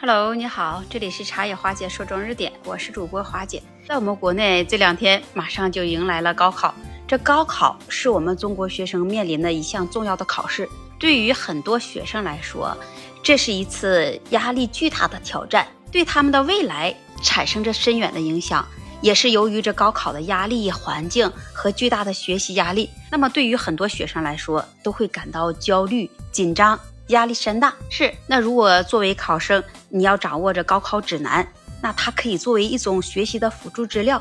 Hello，你好，这里是茶野花姐说中日点，我是主播花姐。在我们国内这两天马上就迎来了高考，这高考是我们中国学生面临的一项重要的考试，对于很多学生来说，这是一次压力巨大的挑战，对他们的未来产生着深远的影响。也是由于这高考的压力环境和巨大的学习压力，那么对于很多学生来说，都会感到焦虑、紧张。压力山大是那如果作为考生，你要掌握着高考指南，那它可以作为一种学习的辅助资料，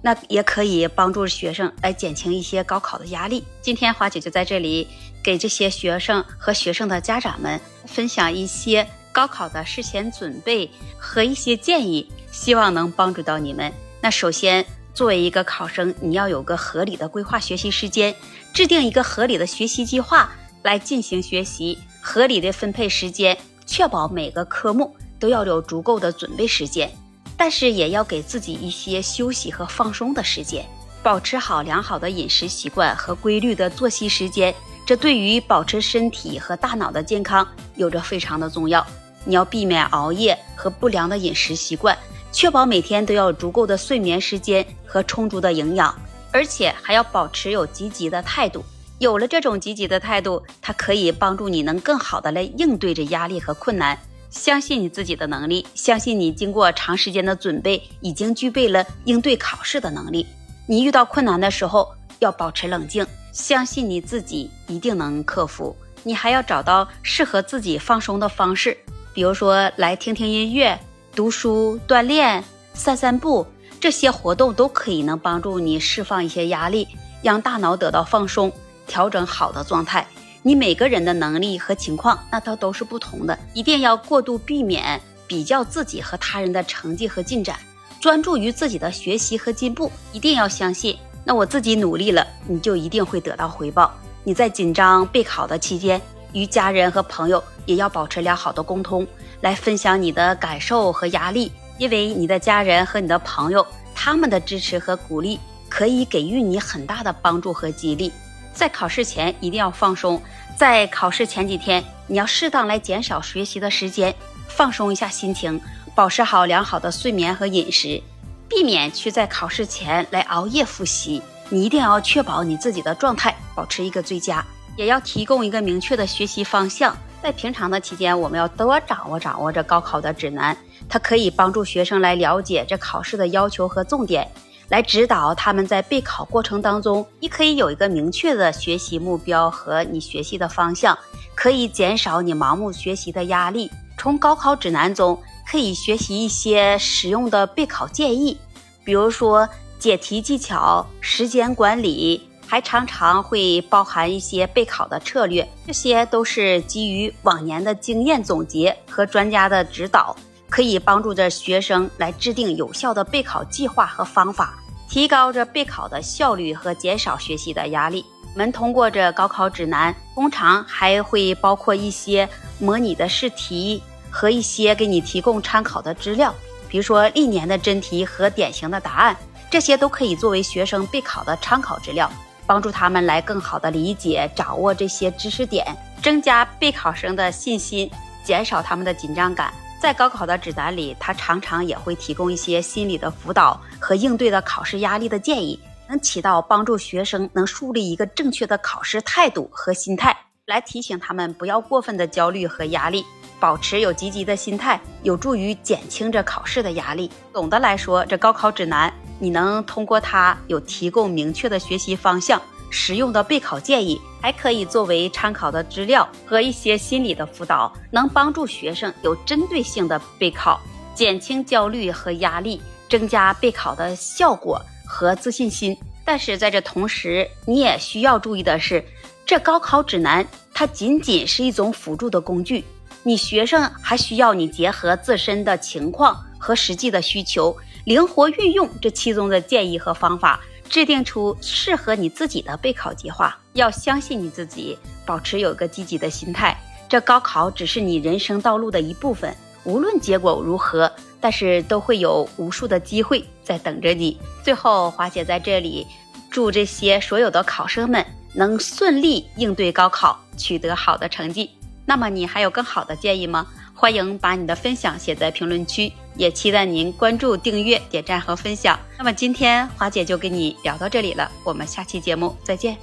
那也可以帮助学生来减轻一些高考的压力。今天花姐就在这里给这些学生和学生的家长们分享一些高考的事前准备和一些建议，希望能帮助到你们。那首先，作为一个考生，你要有个合理的规划学习时间，制定一个合理的学习计划来进行学习。合理的分配时间，确保每个科目都要有足够的准备时间，但是也要给自己一些休息和放松的时间，保持好良好的饮食习惯和规律的作息时间，这对于保持身体和大脑的健康有着非常的重要。你要避免熬夜和不良的饮食习惯，确保每天都要有足够的睡眠时间和充足的营养，而且还要保持有积极的态度。有了这种积极的态度，它可以帮助你能更好的来应对着压力和困难。相信你自己的能力，相信你经过长时间的准备，已经具备了应对考试的能力。你遇到困难的时候要保持冷静，相信你自己一定能克服。你还要找到适合自己放松的方式，比如说来听听音乐、读书、锻炼、散散步，这些活动都可以能帮助你释放一些压力，让大脑得到放松。调整好的状态，你每个人的能力和情况，那它都是不同的，一定要过度避免比较自己和他人的成绩和进展，专注于自己的学习和进步。一定要相信，那我自己努力了，你就一定会得到回报。你在紧张备考的期间，与家人和朋友也要保持良好的沟通，来分享你的感受和压力，因为你的家人和你的朋友，他们的支持和鼓励，可以给予你很大的帮助和激励。在考试前一定要放松，在考试前几天，你要适当来减少学习的时间，放松一下心情，保持好良好的睡眠和饮食，避免去在考试前来熬夜复习。你一定要确保你自己的状态保持一个最佳，也要提供一个明确的学习方向。在平常的期间，我们要多掌握掌握这高考的指南，它可以帮助学生来了解这考试的要求和重点。来指导他们在备考过程当中，你可以有一个明确的学习目标和你学习的方向，可以减少你盲目学习的压力。从高考指南中可以学习一些实用的备考建议，比如说解题技巧、时间管理，还常常会包含一些备考的策略。这些都是基于往年的经验总结和专家的指导，可以帮助着学生来制定有效的备考计划和方法。提高着备考的效率和减少学习的压力。我们通过这高考指南，通常还会包括一些模拟的试题和一些给你提供参考的资料，比如说历年的真题和典型的答案，这些都可以作为学生备考的参考资料，帮助他们来更好的理解、掌握这些知识点，增加备考生的信心，减少他们的紧张感。在高考的指南里，它常常也会提供一些心理的辅导和应对的考试压力的建议，能起到帮助学生能树立一个正确的考试态度和心态，来提醒他们不要过分的焦虑和压力，保持有积极的心态，有助于减轻这考试的压力。总的来说，这高考指南你能通过它有提供明确的学习方向。实用的备考建议还可以作为参考的资料和一些心理的辅导，能帮助学生有针对性的备考，减轻焦虑和压力，增加备考的效果和自信心。但是在这同时，你也需要注意的是，这高考指南它仅仅是一种辅助的工具，你学生还需要你结合自身的情况和实际的需求，灵活运用这其中的建议和方法。制定出适合你自己的备考计划，要相信你自己，保持有个积极的心态。这高考只是你人生道路的一部分，无论结果如何，但是都会有无数的机会在等着你。最后，华姐在这里祝这些所有的考生们能顺利应对高考，取得好的成绩。那么，你还有更好的建议吗？欢迎把你的分享写在评论区，也期待您关注、订阅、点赞和分享。那么今天华姐就跟你聊到这里了，我们下期节目再见。